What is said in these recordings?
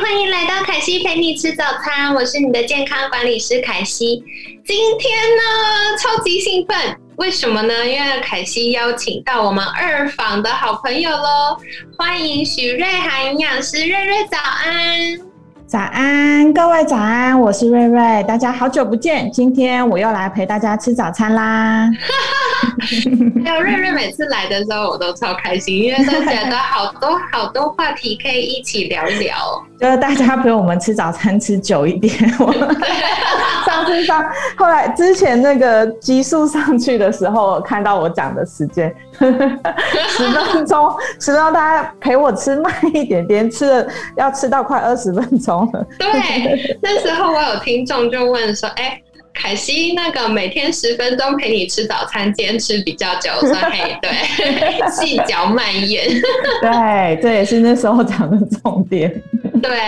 欢迎来到凯西陪你吃早餐，我是你的健康管理师凯西。今天呢，超级兴奋，为什么呢？因为凯西邀请到我们二房的好朋友喽，欢迎许瑞涵营养师，瑞瑞早安。早安，各位早安，我是瑞瑞，大家好久不见，今天我又来陪大家吃早餐啦。还有瑞瑞每次来的时候，我都超开心，因为都觉得好多好多话题可以一起聊聊。就是大家陪我们吃早餐吃久一点。上次上后来之前那个激素上去的时候，看到我讲的时间 十分钟，十分钟大家陪我吃慢一点点，吃了要吃到快二十分钟了。对，那时候我有听众就问说：“哎。”凯西，那个每天十分钟陪你吃早餐，坚持比较久，所以对 细嚼慢咽。对，这也是那时候讲的重点。对，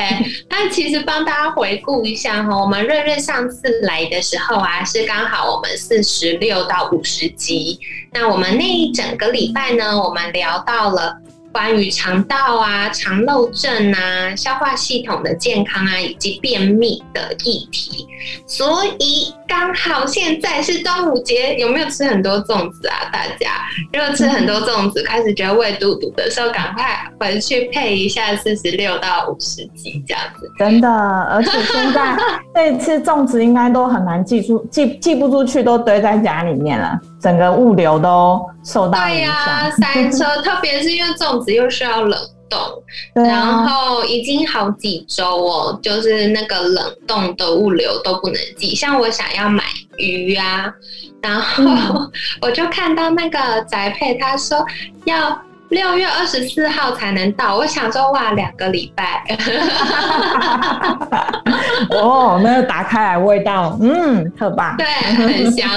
那其实帮大家回顾一下哈，我们瑞瑞上次来的时候啊，是刚好我们四十六到五十集。那我们那一整个礼拜呢，我们聊到了。关于肠道啊、肠漏症啊、消化系统的健康啊，以及便秘的议题，所以刚好现在是端午节，有没有吃很多粽子啊？大家如果吃很多粽子，开始觉得胃肚肚的时候，赶快回去配一下四十六到五十几这样子。真的，而且现在这次粽子应该都很难寄出，寄寄不出去，都堆在家里面了。整个物流都受到影响，塞车，特别是因为粽子又需要冷冻，然后已经好几周哦，就是那个冷冻的物流都不能寄。像我想要买鱼啊，然后 我就看到那个宅配，他说要。六月二十四号才能到，我想说哇，两个礼拜。哦，那打开来味道，嗯，特棒，对，很香。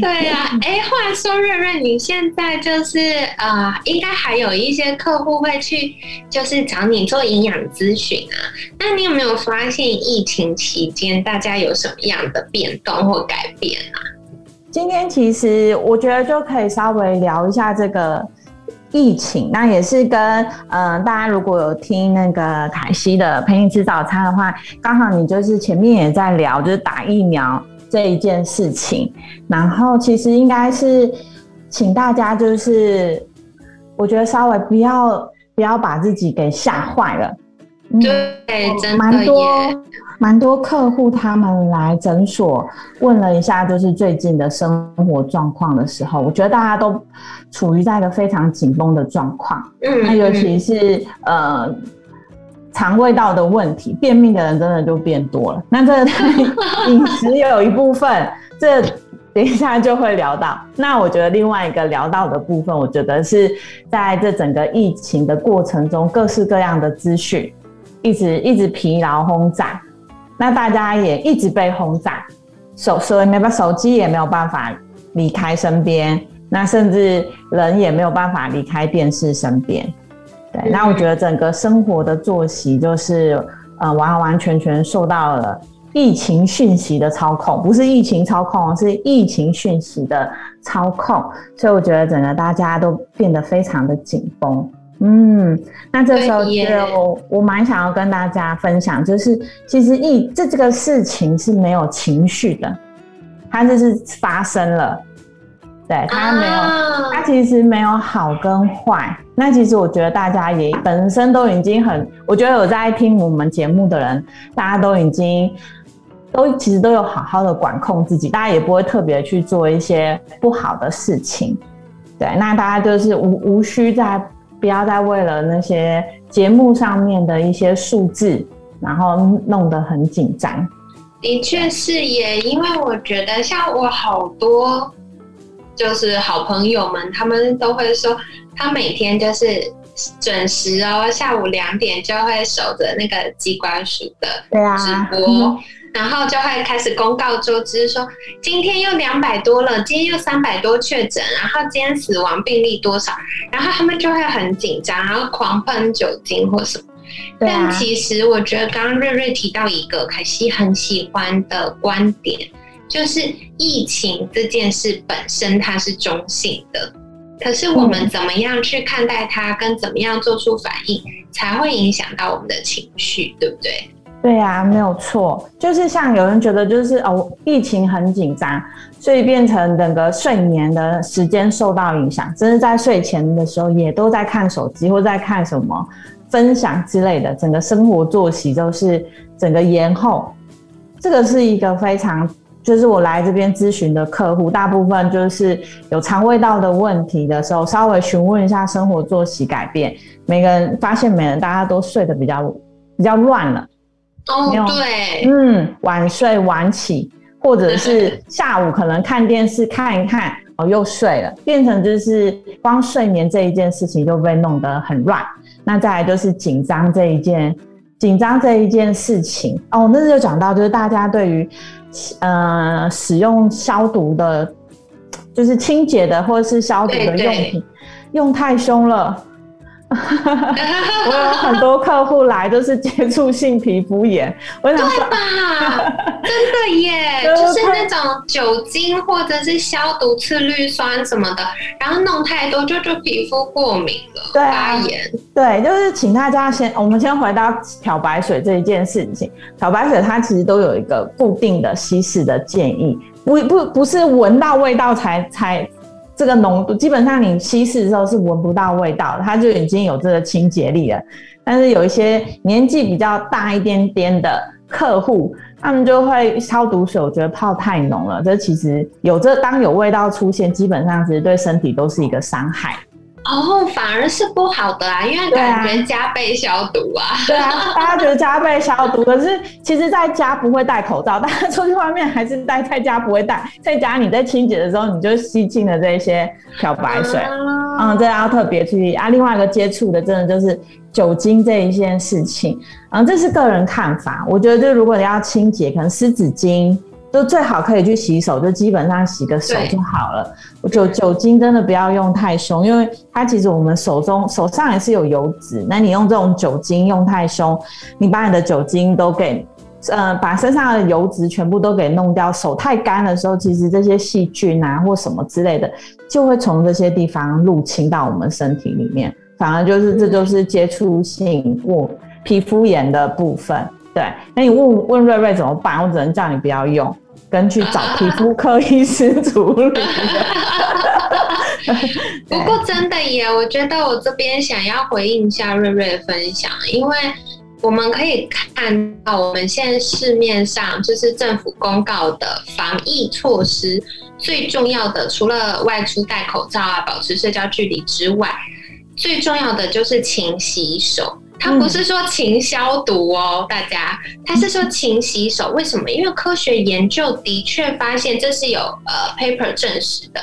对呀，哎，话说瑞瑞，你现在就是呃，应该还有一些客户会去，就是找你做营养咨询啊。那你有没有发现疫情期间大家有什么样的变动或改变啊？今天其实我觉得就可以稍微聊一下这个疫情，那也是跟嗯大家如果有听那个凯西的陪你吃早餐的话，刚好你就是前面也在聊就是打疫苗这一件事情，然后其实应该是请大家就是我觉得稍微不要不要把自己给吓坏了。对，真的多蛮多客户他们来诊所问了一下，就是最近的生活状况的时候，我觉得大家都处于在一个非常紧绷的状况。嗯，那尤其是呃肠胃道的问题，便秘的人真的就变多了。那这 饮食也有一部分，这等一下就会聊到。那我觉得另外一个聊到的部分，我觉得是在这整个疫情的过程中，各式各样的资讯。一直一直疲劳轰炸，那大家也一直被轰炸，手所以没把手机也没有办法离开身边，那甚至人也没有办法离开电视身边。对，那我觉得整个生活的作息就是呃完完全全受到了疫情讯息的操控，不是疫情操控，是疫情讯息的操控，所以我觉得整个大家都变得非常的紧绷。嗯，那这时候就我蛮想要跟大家分享，就是其实一这这个事情是没有情绪的，它就是发生了，对，它没有，它其实没有好跟坏。那其实我觉得大家也本身都已经很，我觉得有在听我们节目的人，大家都已经都其实都有好好的管控自己，大家也不会特别去做一些不好的事情，对，那大家就是无无需在。不要再为了那些节目上面的一些数字，然后弄得很紧张。的确是耶，因为我觉得像我好多就是好朋友们，他们都会说，他每天就是准时哦，下午两点就会守着那个机关署的直播，然后就会开始公告周知，说今天又两百多了，今天又三百多确诊，然后今天死亡病例多少，然后他们就会很紧张，然后狂喷酒精或什么。但其实我觉得刚刚瑞瑞提到一个凯西很喜欢的观点，就是疫情这件事本身它是中性的。可是我们怎么样去看待它，跟怎么样做出反应，才会影响到我们的情绪，对不对？对啊，没有错。就是像有人觉得，就是哦，疫情很紧张，所以变成整个睡眠的时间受到影响，甚至在睡前的时候也都在看手机或在看什么分享之类的，整个生活作息都是整个延后。这个是一个非常。就是我来这边咨询的客户，大部分就是有肠胃道的问题的时候，稍微询问一下生活作息改变，每个人发现每人大家都睡得比较比较乱了。哦，对，嗯，晚睡晚起，或者是下午可能看电视看一看，哦，又睡了，变成就是光睡眠这一件事情就被弄得很乱。那再来就是紧张这一件，紧张这一件事情，哦，那就讲到就是大家对于。呃，使用消毒的，就是清洁的或者是消毒的用品，用太凶了。我有很多客户来都是接触性皮肤炎，我想对吧？真的耶，就是那种酒精或者是消毒次氯酸什么的，然后弄太多就就皮肤过敏了，发炎。对，就是请大家先，我们先回到漂白水这一件事情。漂白水它其实都有一个固定的稀释的建议，不不不是闻到味道才才。这个浓度基本上你稀释的时候是闻不到味道，它就已经有这个清洁力了。但是有一些年纪比较大一点点的客户，他们就会消毒水，我觉得泡太浓了。这其实有这当有味道出现，基本上其实对身体都是一个伤害。哦，反而是不好的啊，因为感觉加倍消毒啊。对啊，大家觉得加倍消毒，可是其实在家不会戴口罩，大家出去外面还是戴，在家不会戴。在家你在清洁的时候，你就吸进了这些漂白水，嗯，这要特别注意啊。另外一个接触的，真的就是酒精这一件事情，嗯，这是个人看法。我觉得，就如果你要清洁，可能湿纸巾。就最好可以去洗手，就基本上洗个手就好了。酒酒精真的不要用太凶，因为它其实我们手中手上也是有油脂。那你用这种酒精用太凶，你把你的酒精都给呃把身上的油脂全部都给弄掉。手太干的时候，其实这些细菌啊或什么之类的，就会从这些地方入侵到我们身体里面，反而就是这就是接触性过皮肤炎的部分。对，那你问问瑞瑞怎么办？我只能叫你不要用。跟去找皮肤科医师处理。不过真的耶，我觉得我这边想要回应一下瑞瑞的分享，因为我们可以看到，我们现在市面上就是政府公告的防疫措施，最重要的除了外出戴口罩啊、保持社交距离之外，最重要的就是勤洗手。他不是说勤消毒哦，大家，他是说勤洗手。为什么？因为科学研究的确发现，这是有呃 paper 证实的，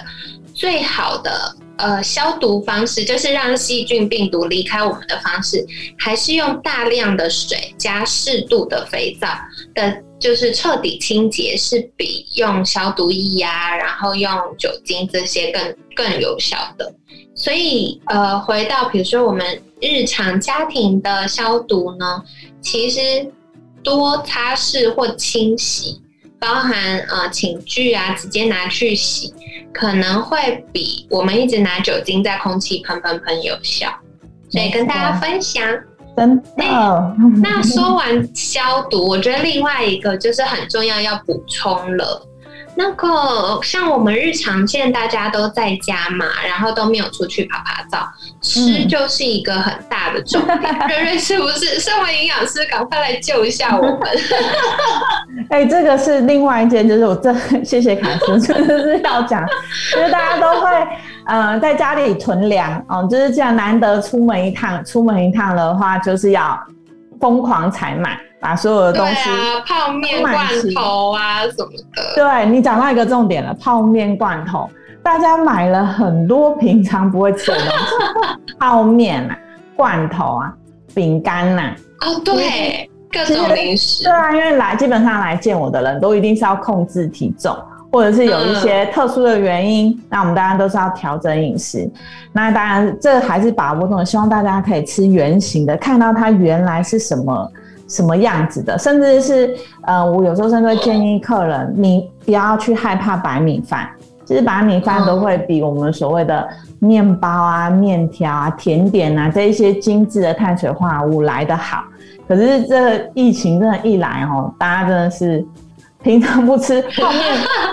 最好的呃消毒方式，就是让细菌病毒离开我们的方式，还是用大量的水加适度的肥皂的，就是彻底清洁，是比用消毒液呀，然后用酒精这些更更有效的。所以，呃，回到比如说我们日常家庭的消毒呢，其实多擦拭或清洗，包含呃寝具啊，直接拿去洗，可能会比我们一直拿酒精在空气喷喷喷有效。所以跟大家分享，真的。那说完消毒，我觉得另外一个就是很重要要补充了。那个像我们日常现在大家都在家嘛，然后都没有出去爬爬照，吃就是一个很大的重点。瑞瑞是不是？身为营养师，赶快来救一下我们。哎，这个是另外一件，就是我这谢谢卡斯，真的是要讲，就是大家都会嗯在家里囤粮哦，就是这样难得出门一趟，出门一趟的话就是要疯狂采买。把所有的东西，泡面、罐头啊什么的。对你讲到一个重点了，泡面、罐头，大家买了很多平常不会吃的东西，泡面啊，罐头啊、饼干呐。哦，对，各种零食。对啊，因为来基本上来见我的人都一定是要控制体重，或者是有一些特殊的原因，那我们当然都是要调整饮食。那当然，这还是把握中，希望大家可以吃圆形的，看到它原来是什么什么样子的，甚至是呃，我有时候甚至会建议客人，你不要去害怕白米饭。其实白米饭都会比我们所谓的面包啊、面条啊、甜点啊这一些精致的碳水化合物来得好。可是这疫情真的一来哦，大家真的是平常不吃泡面，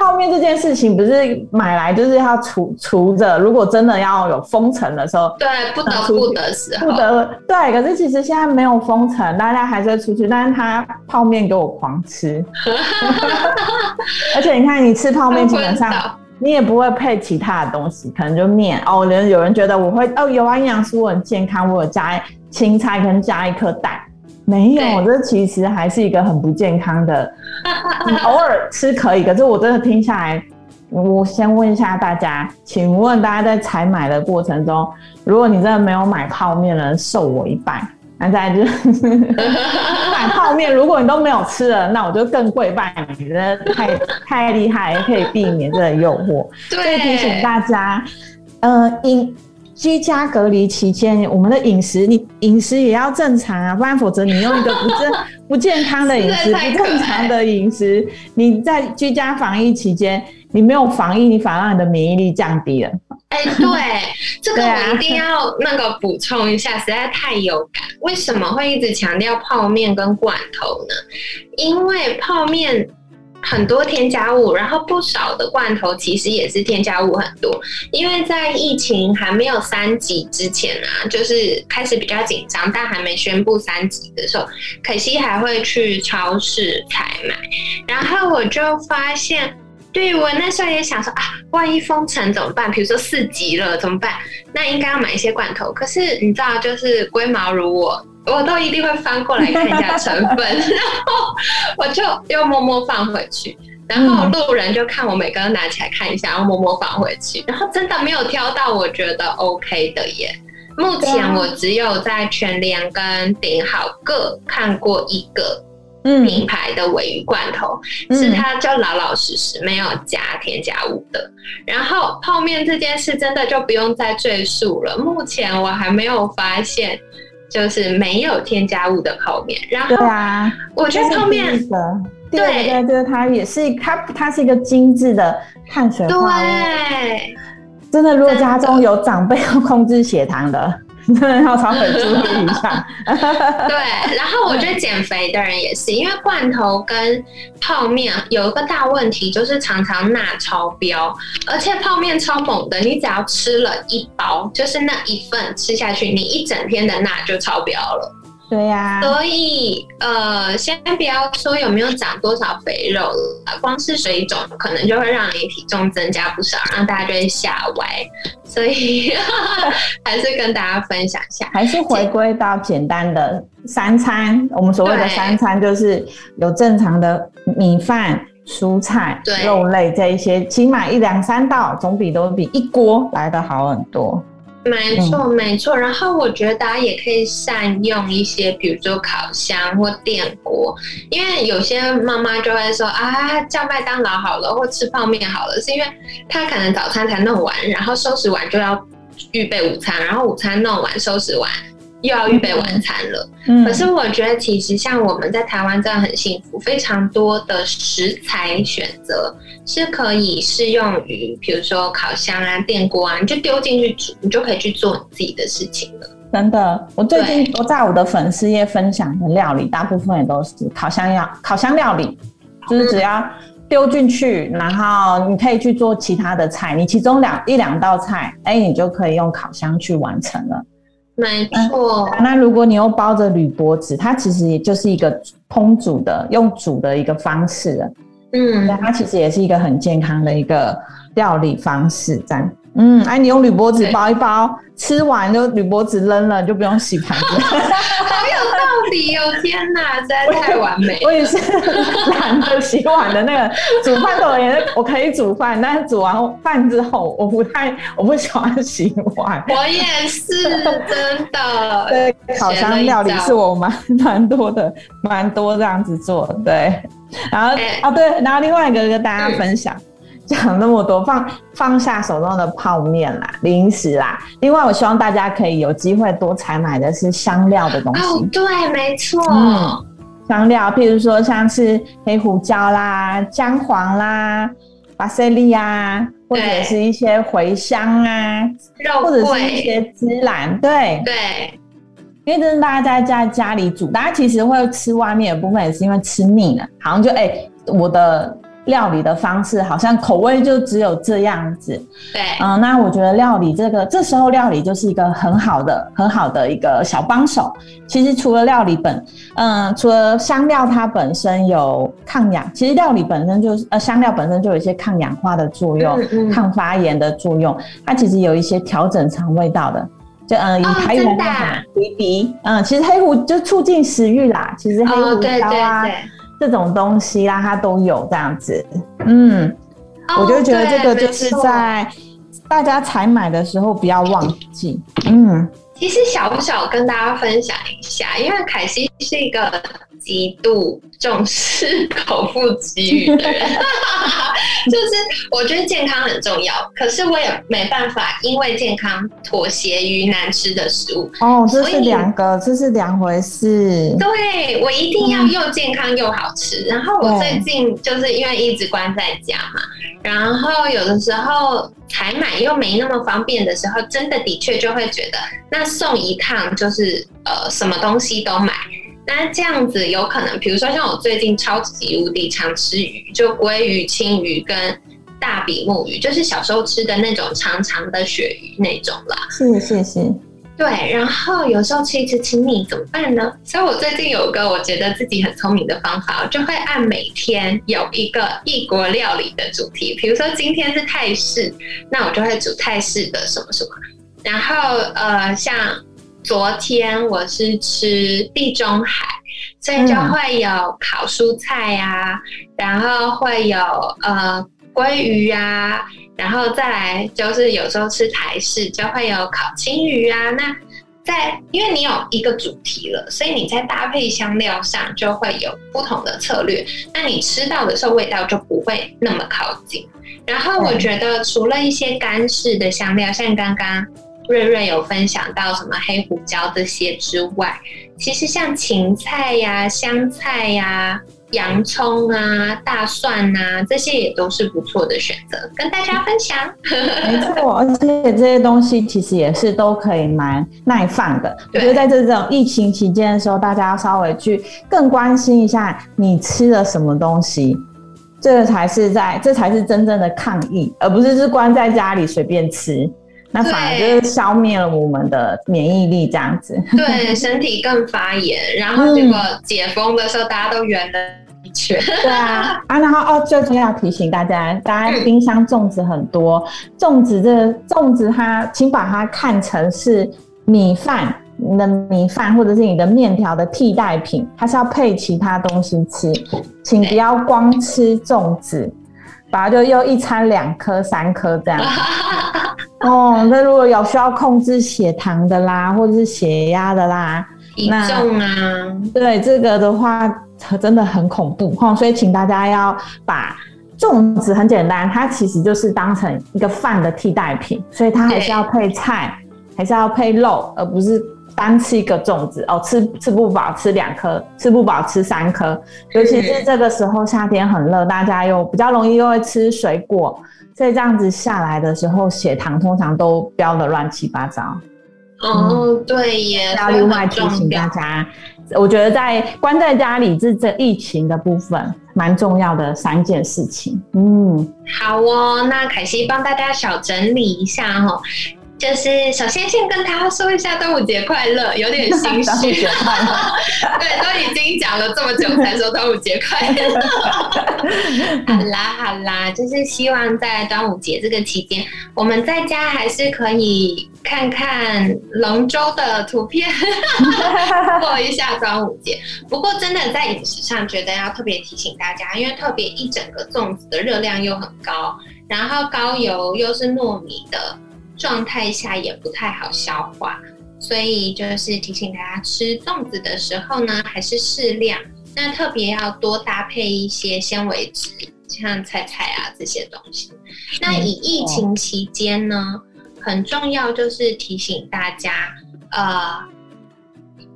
泡面这件事情不是买来就是要储储着。如果真的要有封城的时候，对，不得不得时候，不得对。可是其实现在没有封城，大家还是会出去，但是他泡面给我狂吃，而且你看你吃泡面基本上。你也不会配其他的东西，可能就面哦。人有人觉得我会哦，有啊，营养素很健康，我有加青菜跟加一颗蛋，没有，这其实还是一个很不健康的。你偶尔吃可以，可是我真的听下来，我先问一下大家，请问大家在采买的过程中，如果你真的没有买泡面了，受我一拜。那再就是 买泡面，如果你都没有吃了，那我就更跪拜你，真的太太厉害，可以避免这个诱惑。所以提醒大家，呃，饮居家隔离期间，我们的饮食，你饮食也要正常啊，不然否则你用一个不正不健康的饮食、不正常的饮食，你在居家防疫期间，你没有防疫，你反而让你的免疫力降低了。哎，对，这个我一定要那个补充一下，实在太有感。为什么会一直强调泡面跟罐头呢？因为泡面很多添加物，然后不少的罐头其实也是添加物很多。因为在疫情还没有三级之前啊，就是开始比较紧张，但还没宣布三级的时候，可惜还会去超市采买，然后我就发现。对我那时候也想说啊，万一封城怎么办？比如说四级了怎么办？那应该要买一些罐头。可是你知道，就是龟毛如我，我都一定会翻过来看一下成分，然后我就又默默放回去。然后路人就看我每个拿起来看一下，然后默默放回去。然后真的没有挑到我觉得 OK 的耶。目前我只有在全联跟顶好各看过一个。品牌的尾鱼罐头是它就老老实实没有加添加物的，然后泡面这件事真的就不用再赘述了。目前我还没有发现就是没有添加物的泡面。然后对啊，我觉得泡面的对对对，它也是它它是一个精致的碳水化对，真的，如果家中有长辈要控制血糖的。真 的要稍微注意一下。对，然后我觉得减肥的人也是，因为罐头跟泡面有一个大问题，就是常常钠超标，而且泡面超猛的，你只要吃了一包，就是那一份吃下去，你一整天的钠就超标了。对呀，所以呃，先不要说有没有长多少肥肉了，光是水肿可能就会让你体重增加不少，让大家就会吓歪。所以 还是跟大家分享一下，还是回归到简单的三餐。我们所谓的三餐就是有正常的米饭、蔬菜、肉类这一些，起码一两三道，总比都比一锅来的好很多。没错，没错。然后我觉得大家也可以善用一些，比如说烤箱或电锅，因为有些妈妈就会说啊，叫麦当劳好了，或吃泡面好了，是因为她可能早餐才弄完，然后收拾完就要预备午餐，然后午餐弄完收拾完。又要预备晚餐了，可是我觉得其实像我们在台湾真的很幸福，非常多的食材选择是可以适用于，比如说烤箱啊、电锅啊，你就丢进去煮，你就可以去做你自己的事情了。真的，我最近我在我的粉丝页分享的料理，大部分也都是烤箱料，烤箱料理就是只要丢进去，然后你可以去做其他的菜，你其中两一两道菜，哎，你就可以用烤箱去完成了。没错，那如果你又包着铝箔纸，它其实也就是一个烹煮的用煮的一个方式了。嗯，它其实也是一个很健康的一个料理方式。这样，嗯，哎，你用铝箔纸包一包，吃完就铝箔纸扔了，就不用洗盘子。好有道理哦！天哪，实在太完美。我也是懒得洗碗的那个。煮饭的我而言，我可以煮饭，但是煮完饭之后，我不太，我不喜欢洗碗。我也是，真的。对，烤箱料理是我蛮蛮多的，蛮多这样子做。对，然后啊，对，然后另外一个跟大家分享。讲那么多，放放下手中的泡面啦、零食啦。另外，我希望大家可以有机会多采买的是香料的东西。哦，对，没错。嗯，香料，譬如说像是黑胡椒啦、姜黄啦、巴西利啊，或者是一些茴香啊，肉或者是一些孜然。对对，因为真的大家在在家里煮，大家其实会吃外面的部分，也是因为吃腻了，好像就哎，我的。料理的方式好像口味就只有这样子，对，嗯，那我觉得料理这个这时候料理就是一个很好的很好的一个小帮手。其实除了料理本，嗯，除了香料它本身有抗氧，其实料理本身就是呃香料本身就有一些抗氧化的作用，抗发炎的作用。它其实有一些调整肠胃道的，就嗯以台语来讲，鼻鼻，嗯，其实黑胡就促进食欲啦。其实黑胡椒啊。这种东西啦，它都有这样子，嗯，我就觉得这个就是在大家采买的时候不要忘记，嗯。其实小小跟大家分享一下，因为凯西是一个极度重视口腹之欲的人，就是我觉得健康很重要，可是我也没办法因为健康妥协于难吃的食物。哦，这是两个，这是两回事。对，我一定要又健康又好吃。然后我最近就是因为一直关在家嘛，然后有的时候。采买又没那么方便的时候，真的的确就会觉得，那送一趟就是呃什么东西都买。那这样子有可能，比如说像我最近超级无敌常吃鱼，就鲑鱼、青鱼跟大比目鱼，就是小时候吃的那种长长的鳕鱼那种啦。是是是。对，然后有时候吃一吃吃腻怎么办呢？所以我最近有个我觉得自己很聪明的方法，我就会按每天有一个异国料理的主题，比如说今天是泰式，那我就会煮泰式的什么什么。然后呃，像昨天我是吃地中海，所以就会有烤蔬菜呀，然后会有呃鲑鱼啊。然后再来就是有时候吃台式就会有烤青鱼啊，那在因为你有一个主题了，所以你在搭配香料上就会有不同的策略，那你吃到的时候味道就不会那么靠近。然后我觉得除了一些干式的香料，像刚刚瑞瑞有分享到什么黑胡椒这些之外，其实像芹菜呀、香菜呀。洋葱啊、大蒜啊，这些也都是不错的选择，跟大家分享。没错，而且这些东西其实也是都可以蛮耐放的。我觉得在这种疫情期间的时候，大家要稍微去更关心一下你吃了什么东西，这个才是在这才是真正的抗疫，而不是是关在家里随便吃。那反而就是消灭了我们的免疫力，这样子。对，身体更发炎，然后结果解封的时候，大家都圆了一圈。对啊，啊，然后哦，最重要提醒大家，大家冰箱粽子很多，粽子这粽子它，请把它看成是米饭，你的米饭或者是你的面条的替代品，它是要配其他东西吃，请不要光吃粽子，把它就又一餐两颗、三颗这样。哦，那如果有需要控制血糖的啦，或者是血压的啦，体重啊，对这个的话，真的很恐怖哈。所以请大家要把粽子很简单，它其实就是当成一个饭的替代品，所以它还是要配菜，还是要配肉，而不是单吃一个粽子哦，吃吃不饱吃两颗，吃不饱吃三颗。尤其是这个时候夏天很热，大家又比较容易又会吃水果。所以这样子下来的时候，血糖通常都飙的乱七八糟。哦，对耶。要另外提醒大家，我觉得在关在家里这这疫情的部分，蛮重要的三件事情。嗯，好哦。那凯西帮大家小整理一下哈。就是首先先跟大家说一下端午节快乐，有点心虚。对，都已经讲了这么久才说端午节快乐。好啦好啦，就是希望在端午节这个期间，我们在家还是可以看看龙舟的图片，过一下端午节。不过真的在饮食上，觉得要特别提醒大家，因为特别一整个粽子的热量又很高，然后高油又是糯米的。状态下也不太好消化，所以就是提醒大家吃粽子的时候呢，还是适量。那特别要多搭配一些纤维质，像菜菜啊这些东西。那以疫情期间呢，很重要就是提醒大家，呃，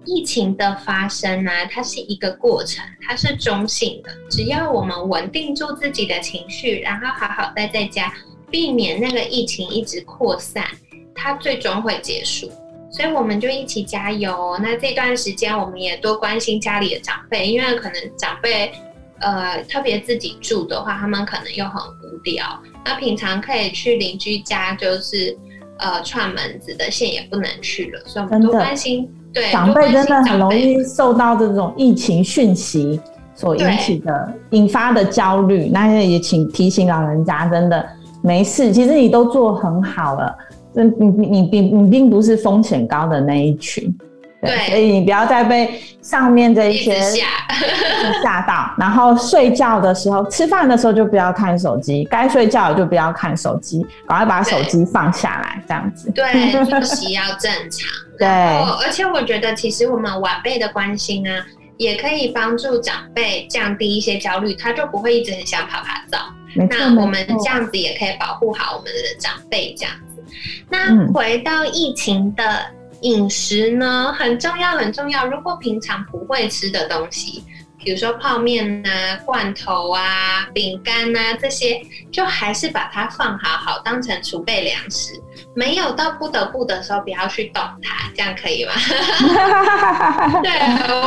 疫情的发生呢，它是一个过程，它是中性的。只要我们稳定住自己的情绪，然后好好待在家。避免那个疫情一直扩散，它最终会结束，所以我们就一起加油。那这段时间，我们也多关心家里的长辈，因为可能长辈，呃，特别自己住的话，他们可能又很无聊。那平常可以去邻居家，就是呃串门子的线也不能去了，所以我们多关心。对，长辈真的很容易受到这种疫情讯息所引起的引发的焦虑。那也请提醒老人家，真的。没事，其实你都做很好了。你你你并你并不是风险高的那一群，对，所以你不要再被上面这一些 吓到。然后睡觉的时候、吃饭的时候就不要看手机，该睡觉就不要看手机，赶快把手机放下来，这样子。对，作息要正常。对，而且我觉得其实我们晚辈的关心啊，也可以帮助长辈降低一些焦虑，他就不会一直很想爬爬灶。那我们这样子也可以保护好我们的长辈，这样子。那回到疫情的饮食呢，很重要，很重要。如果平常不会吃的东西，比如说泡面啊、罐头啊、饼干啊这些，就还是把它放好好，当成储备粮食。没有到不得不的时候，不要去动它，这样可以吗？对，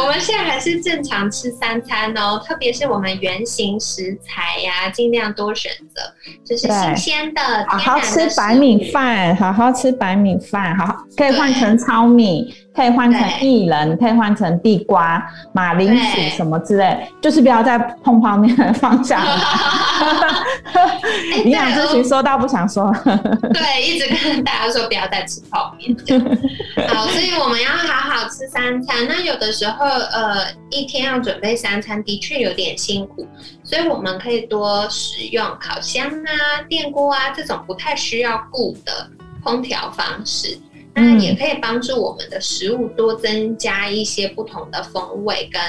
我们现在还是正常吃三餐哦，特别是我们原形食材呀，尽量多选择，就是新鲜的、好好吃白米饭，好好吃白米饭，好好可以换成糙米。可以换成薏仁，可以换成地瓜、马铃薯什么之类，就是不要再碰泡面放下。营养咨询说到不想说。对，一直跟大家说不要再吃泡面。好，所以我们要好好吃三餐。那有的时候，呃，一天要准备三餐，的确有点辛苦，所以我们可以多使用烤箱啊、电锅啊这种不太需要顾的烹调方式。那也可以帮助我们的食物多增加一些不同的风味跟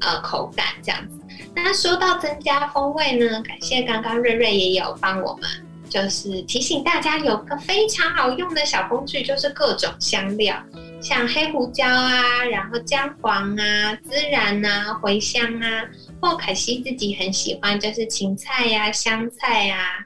呃口感这样子。那说到增加风味呢，感谢刚刚瑞瑞也有帮我们，就是提醒大家有个非常好用的小工具，就是各种香料，像黑胡椒啊，然后姜黄啊、孜然啊、茴香啊，或可西自己很喜欢就是芹菜呀、香菜呀。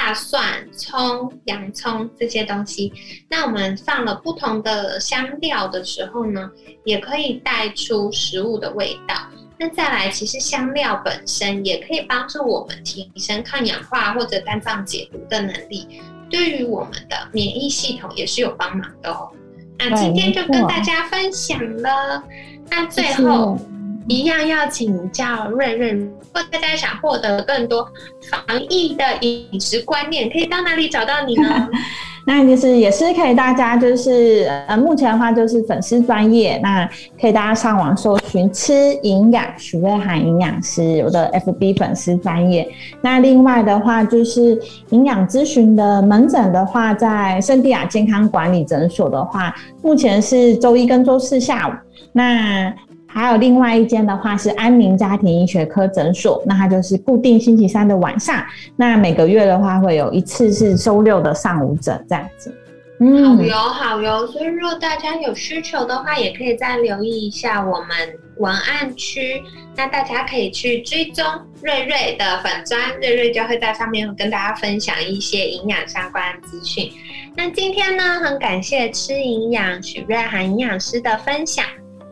大蒜、葱、洋葱这些东西，那我们放了不同的香料的时候呢，也可以带出食物的味道。那再来，其实香料本身也可以帮助我们提升抗氧化或者肝脏解毒的能力，对于我们的免疫系统也是有帮忙的哦。那今天就跟大家分享了。那最后。一样要请教瑞瑞，如果大家想获得更多防疫的饮食观念，可以到哪里找到你呢？那就是也是可以，大家就是呃，目前的话就是粉丝专业，那可以大家上网搜寻“吃营养许瑞涵营养师”我的 FB 粉丝专业。那另外的话就是营养咨询的门诊的话，在圣地亚健康管理诊所的话，目前是周一跟周四下午。那还有另外一间的话是安宁家庭医学科诊所，那它就是固定星期三的晚上，那每个月的话会有一次是周六的上午诊这样子。嗯，好哟好哟，所以如果大家有需求的话，也可以再留意一下我们文案区，那大家可以去追踪瑞瑞的粉砖，瑞瑞就会在上面跟大家分享一些营养相关资讯。那今天呢，很感谢吃营养许瑞涵营养师的分享。